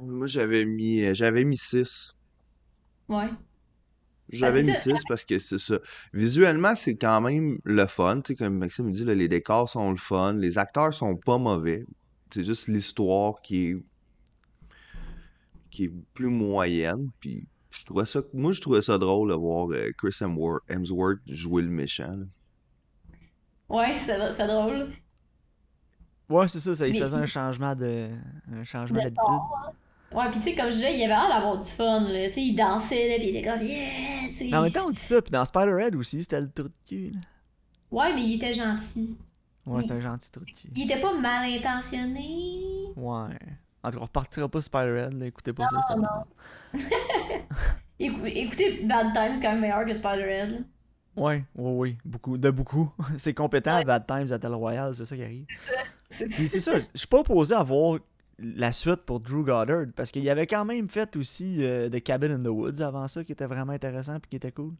Moi, j'avais mis, euh, j'avais mis 6. Ouais. J'avais mis ça. 6 parce que c'est ça. Visuellement, c'est quand même le fun. Tu sais, comme Maxime me dit, là, les décors sont le fun. Les acteurs sont pas mauvais. C'est juste l'histoire qui est qui est plus moyenne. Puis je trouvais ça, moi, je trouvais ça drôle de voir euh, Chris Hemsworth, jouer le méchant. là. Ouais, c'est c'est drôle. Ouais, c'est ça, ça faisait un changement de un changement De d'habitude. Ouais, pis tu sais, comme je disais, il avait l'air d'avoir du fun, là. Tu sais, il dansait, là, pis il était comme, yeah! tu sais. Mais en même temps, on dit ça, puis dans Spider-Head aussi, c'était le trou de cul. là. Ouais, mais il était gentil. Ouais, Il- c'est un gentil trou de cul. Il était pas mal intentionné. Ouais. En tout cas, on repartira pas Spider-Head, là, écoutez pas ça, c'était non. vraiment- Écou- écoutez, Bad Times, c'est quand même meilleur que Spider-Man. Ouais, ouais, ouais, beaucoup, de beaucoup. c'est compétent à Bad Times à Battle Royale, c'est ça qui arrive. C'est ça, je suis pas opposé à voir la suite pour Drew Goddard, parce qu'il avait quand même fait aussi euh, The Cabin in the Woods avant ça, qui était vraiment intéressant puis qui était cool.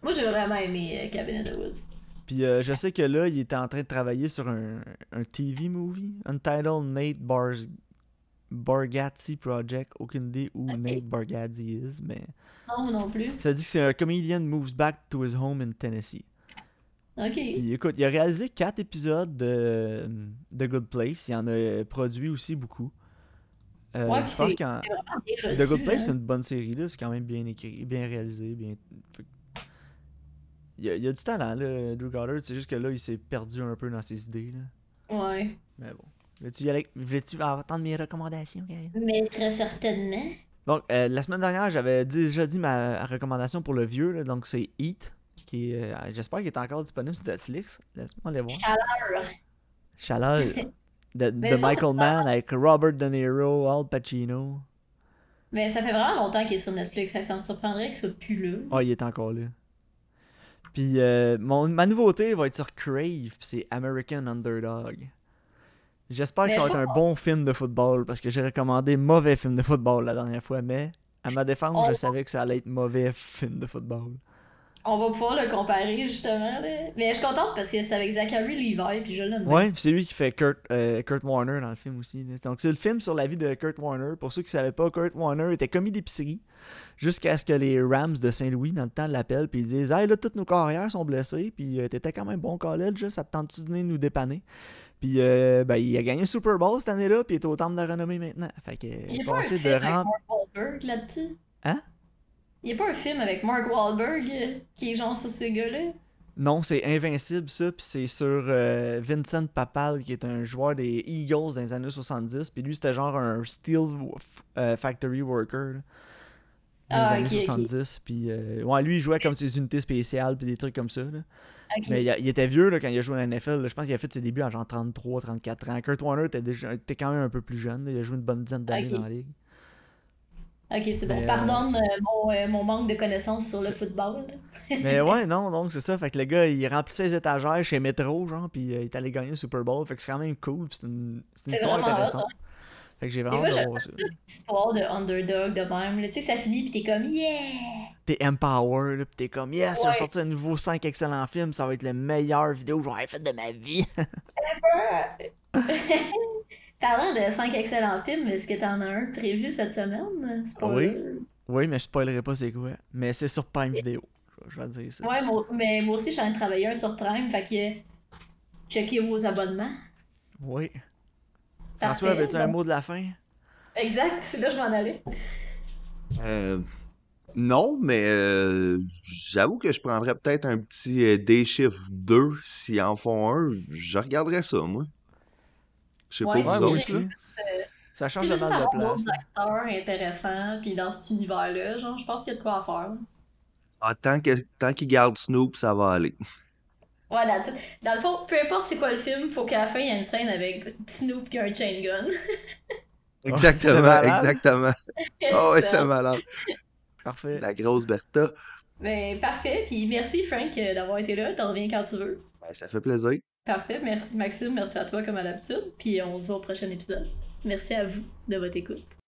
Moi, j'ai vraiment aimé euh, Cabin in the Woods. Puis euh, je sais que là, il était en train de travailler sur un, un TV movie, Untitled Nate Bar Bargatze Project. Aucune idée où. Nate Bargatze is, mais Non, non plus. ça dit que c'est un comedian moves back to his home in Tennessee. Ok. Puis écoute, il a réalisé quatre épisodes de The Good Place. Il en a produit aussi beaucoup. Euh, Ouais, je pense qu'en The. Good Place, hein. c'est une bonne série, là. C'est quand même bien écrit, bien réalisé, bien. fait que- Il y, a, il y a du talent, là, Drew Goddard. C'est juste que là, il s'est perdu un peu dans ses idées, là. Ouais. Mais bon. Veux-tu? Veux-tu entendre mes recommandations, Karine? Mais très certainement. Donc, euh, la semaine dernière, j'avais déjà dit ma recommandation pour le vieux, là, donc c'est qui est, euh, j'espère qu'il est encore disponible sur Netflix. Laisse-moi aller voir. Chaleur. Chaleur de, Mais de ça, Michael Mann avec Robert De Niro, Al Pacino. Mais ça fait vraiment longtemps qu'il est sur Netflix. Ça me surprendrait qu'il soit plus là. Ah, il est encore là. Puis euh, mon, ma nouveauté va être sur Crave, puis c'est American Underdog. J'espère que ça va être un bon film de football, parce que j'ai recommandé mauvais film de football la dernière fois, mais à ma défense, je savais que ça allait être mauvais film de football. On va pouvoir le comparer, justement. Là. Mais je suis contente parce que c'est avec Zachary Levi, puis je l'aime. Ouais, puis c'est lui qui fait Kurt, euh, Kurt Warner dans le film aussi. là. Donc c'est le film sur la vie de Kurt Warner. Pour ceux qui savaient pas, Kurt Warner était commis d'épicerie jusqu'à ce que les Rams de Saint-Louis, dans le temps, l'appellent puis ils disent Hey, là, toutes nos carrières sont blessées, puis euh, t'étais quand même bon college, ça te tente-tu de venir nous dépanner Puis euh, ben, il a gagné le Super Bowl cette année-là, puis il est au temple de la renommée maintenant. Fait que, Il n'y il a est pas un film de avec. Mark Wahlberg là-dessus? Hein? Il n'y a pas un film avec Mark Wahlberg euh, qui est genre sur ces gars-là? Non, c'est Invincible, ça, puis c'est sur euh, Vincent Papal, qui est un joueur des Eagles dans les années 70, puis lui, c'était genre un Steel euh, Factory Worker, là, dans Ah, les années ok. 70, puis ouais, lui, il jouait comme ses unités spéciales, puis des trucs comme ça, là. Mais il, était vieux, là, quand il a joué à la NFL, là. je pense qu'il a fait ses débuts à genre 33, 34 ans. Kurt Warner était, déjà, était quand même un peu plus jeune, là. il a joué une bonne dizaine d'années dans la ligue. Ok, c'est bon. Mais, euh, Pardonne euh, mon, euh, mon manque de connaissances sur le football. Mais ouais, non, donc c'est ça. Fait que le gars, il remplissait les étagères chez Metro, genre, puis euh, il est allé gagner le Super Bowl. Fait que c'est quand même cool, puis c'est une, c'est une histoire intéressante. hein. Fait que j'ai vraiment moi, de voir ça. Histoire de underdog de même. Tu sais, ça finit pis t'es comme yeah! T'es empower, là, pis t'es comme, yes, il va Ouais. sortir un nouveau 5 excellents films, ça va être la meilleure vidéo que j'aurais faite de ma vie. Parlant de 5 excellents films, est-ce que t'en as un prévu cette semaine? Spoiler. oui, mais je spoilerai pas c'est quoi. Mais c'est sur Prime Vidéo. Je vais te dire ça. Ouais, moi- mais moi aussi, je suis en train de travailler un sur Prime, fait que checkez vos abonnements. Oui. Parfait. François, avais-tu un mot de la fin? Exact, c'est là que je m'en allais. Euh, non, mais euh, j'avoue que je prendrais peut-être un petit euh, Day Shift 2 s'ils en font un. Je regarderais ça, moi. Je sais Ouais, pas Ouais, vous moi autres. là. Ça change de mal de place. d'autres acteurs intéressants, puis dans cet univers-là, genre, je pense qu'il y a de quoi à faire. Ah, tant que, tant qu'ils gardent Snoop, ça va aller. Voilà, tu sais, dans le fond, peu importe c'est quoi le film, faut qu'à la fin, il y ait une scène avec Snoop qui a un chain gun. Exactement, c'est exactement. Ah ouais, c'est malade. Parfait. La grosse Bertha. Ben, parfait. Puis merci, Frank, euh, d'avoir été là. T'en reviens quand tu veux. Ben, ça fait plaisir. Parfait. Merci, Maxime. Merci à toi, comme à l'habitude. Puis on se voit au prochain épisode. Merci à vous de votre écoute.